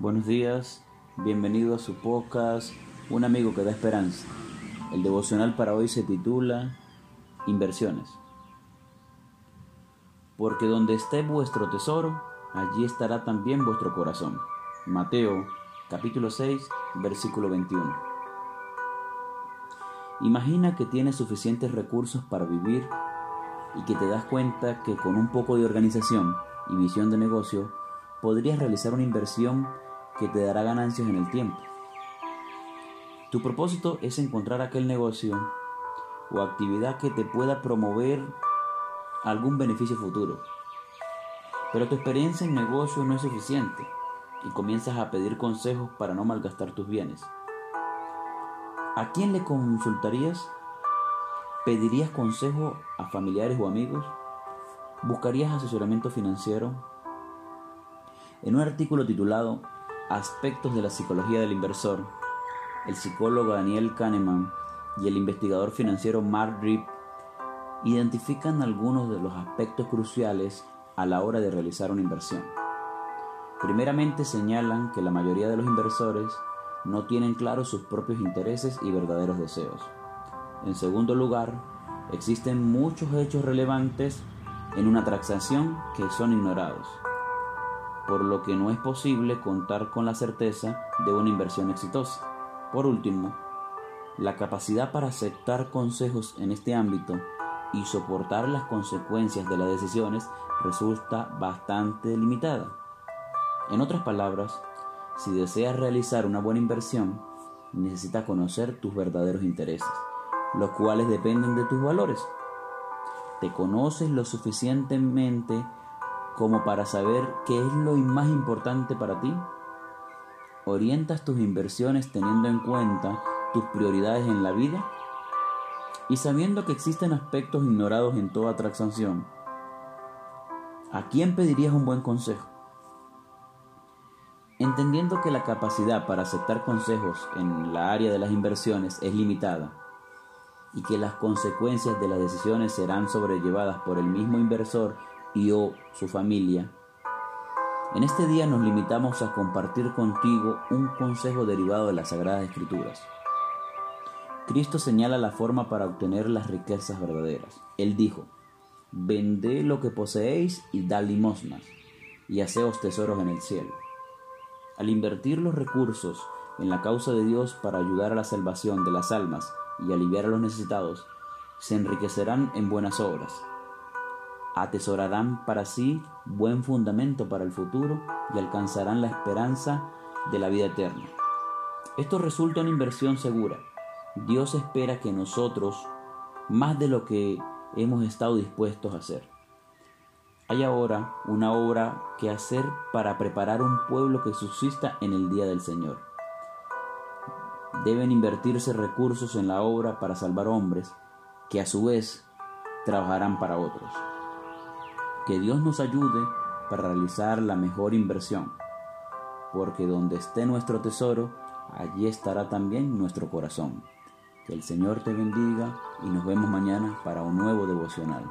Buenos días, bienvenido a su podcast Un amigo que da esperanza. El devocional para hoy se titula Inversiones. Porque donde esté vuestro tesoro, allí estará también vuestro corazón. Mateo capítulo 6, versículo 21. Imagina que tienes suficientes recursos para vivir y que te das cuenta que con un poco de organización y visión de negocio podrías realizar una inversión que te dará ganancias en el tiempo. Tu propósito es encontrar aquel negocio o actividad que te pueda promover algún beneficio futuro. Pero tu experiencia en negocio no es suficiente y comienzas a pedir consejos para no malgastar tus bienes. ¿A quién le consultarías? ¿Pedirías consejo a familiares o amigos? ¿Buscarías asesoramiento financiero? En un artículo titulado Aspectos de la psicología del inversor, el psicólogo Daniel Kahneman y el investigador financiero Mark Rip identifican algunos de los aspectos cruciales a la hora de realizar una inversión. Primeramente señalan que la mayoría de los inversores no tienen claros sus propios intereses y verdaderos deseos. En segundo lugar, existen muchos hechos relevantes en una transacción que son ignorados por lo que no es posible contar con la certeza de una inversión exitosa. Por último, la capacidad para aceptar consejos en este ámbito y soportar las consecuencias de las decisiones resulta bastante limitada. En otras palabras, si deseas realizar una buena inversión, necesitas conocer tus verdaderos intereses, los cuales dependen de tus valores. ¿Te conoces lo suficientemente como para saber qué es lo más importante para ti? ¿Orientas tus inversiones teniendo en cuenta tus prioridades en la vida? Y sabiendo que existen aspectos ignorados en toda transacción, ¿a quién pedirías un buen consejo? Entendiendo que la capacidad para aceptar consejos en la área de las inversiones es limitada y que las consecuencias de las decisiones serán sobrellevadas por el mismo inversor y o su familia. En este día nos limitamos a compartir contigo un consejo derivado de las Sagradas Escrituras. Cristo señala la forma para obtener las riquezas verdaderas. Él dijo, vended lo que poseéis y da limosnas, y haceos tesoros en el cielo. Al invertir los recursos en la causa de Dios para ayudar a la salvación de las almas y aliviar a los necesitados, se enriquecerán en buenas obras atesorarán para sí buen fundamento para el futuro y alcanzarán la esperanza de la vida eterna. Esto resulta una inversión segura. Dios espera que nosotros, más de lo que hemos estado dispuestos a hacer. Hay ahora una obra que hacer para preparar un pueblo que subsista en el día del Señor. Deben invertirse recursos en la obra para salvar hombres que a su vez trabajarán para otros. Que Dios nos ayude para realizar la mejor inversión, porque donde esté nuestro tesoro, allí estará también nuestro corazón. Que el Señor te bendiga y nos vemos mañana para un nuevo devocional.